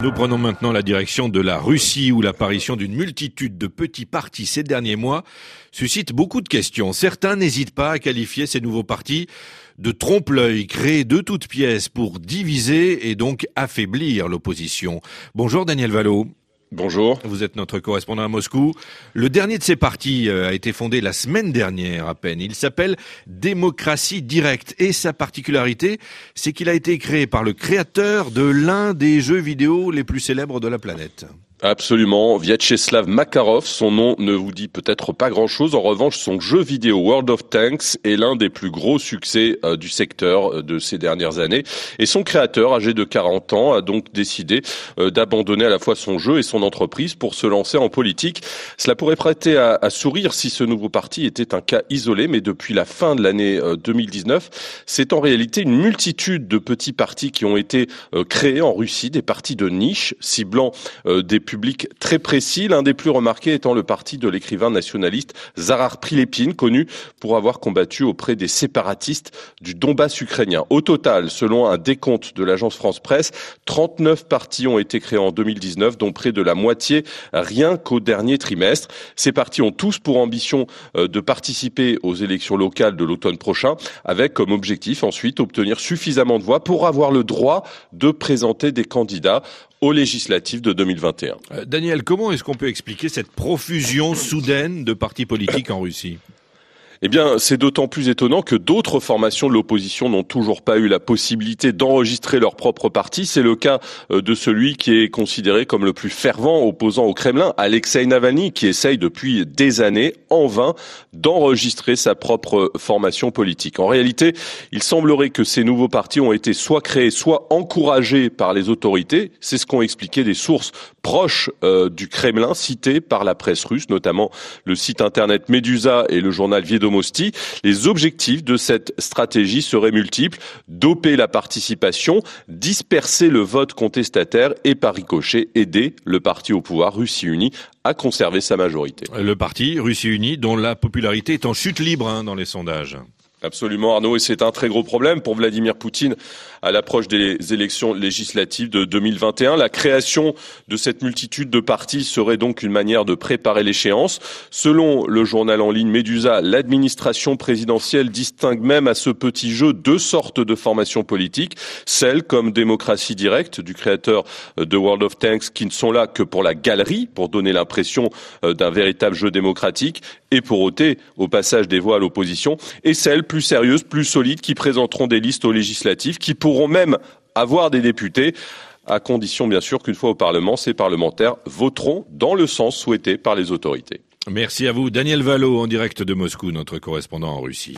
Nous prenons maintenant la direction de la Russie où l'apparition d'une multitude de petits partis ces derniers mois suscite beaucoup de questions. Certains n'hésitent pas à qualifier ces nouveaux partis de trompe-l'œil créés de toutes pièces pour diviser et donc affaiblir l'opposition. Bonjour Daniel Valo. Bonjour. Vous êtes notre correspondant à Moscou. Le dernier de ces partis euh, a été fondé la semaine dernière à peine. Il s'appelle Démocratie Directe et sa particularité, c'est qu'il a été créé par le créateur de l'un des jeux vidéo les plus célèbres de la planète. Absolument, Vyacheslav Makarov, son nom ne vous dit peut-être pas grand-chose. En revanche, son jeu vidéo World of Tanks est l'un des plus gros succès euh, du secteur euh, de ces dernières années. Et son créateur, âgé de 40 ans, a donc décidé euh, d'abandonner à la fois son jeu et son entreprise pour se lancer en politique. Cela pourrait prêter à, à sourire si ce nouveau parti était un cas isolé, mais depuis la fin de l'année 2019, c'est en réalité une multitude de petits partis qui ont été créés en Russie, des partis de niche ciblant des public très précis, l'un des plus remarqués étant le parti de l'écrivain nationaliste Zarar Prilepine, connu pour avoir combattu auprès des séparatistes du Donbass ukrainien. Au total, selon un décompte de l'agence France Presse, 39 partis ont été créés en 2019, dont près de la moitié rien qu'au dernier trimestre. Ces partis ont tous pour ambition euh, de participer aux élections locales de l'automne prochain, avec comme objectif ensuite obtenir suffisamment de voix pour avoir le droit de présenter des candidats aux législatives de 2021. Euh, Daniel, comment est-ce qu'on peut expliquer cette profusion soudaine de partis politiques en Russie? Eh bien, c'est d'autant plus étonnant que d'autres formations de l'opposition n'ont toujours pas eu la possibilité d'enregistrer leur propre parti. C'est le cas euh, de celui qui est considéré comme le plus fervent opposant au Kremlin, Alexei Navalny, qui essaye depuis des années, en vain, d'enregistrer sa propre formation politique. En réalité, il semblerait que ces nouveaux partis ont été soit créés, soit encouragés par les autorités. C'est ce qu'ont expliqué des sources proches euh, du Kremlin, citées par la presse russe, notamment le site internet Medusa et le journal Viedo les objectifs de cette stratégie seraient multiples. Doper la participation, disperser le vote contestataire et par ricochet aider le parti au pouvoir Russie Unie à conserver sa majorité. Le parti Russie Unie dont la popularité est en chute libre hein, dans les sondages. Absolument Arnaud, et c'est un très gros problème pour Vladimir Poutine à l'approche des élections législatives de 2021. La création de cette multitude de partis serait donc une manière de préparer l'échéance. Selon le journal en ligne Medusa, l'administration présidentielle distingue même à ce petit jeu deux sortes de formations politiques, celles comme démocratie directe du créateur de World of Tanks qui ne sont là que pour la galerie, pour donner l'impression euh, d'un véritable jeu démocratique et pour ôter au passage des voix à l'opposition, et celles plus sérieuses, plus solides, qui présenteront des listes aux législatives, qui pourront même avoir des députés à condition bien sûr qu'une fois au Parlement, ces parlementaires voteront dans le sens souhaité par les autorités. Merci à vous, Daniel Valo, en direct de Moscou, notre correspondant en Russie.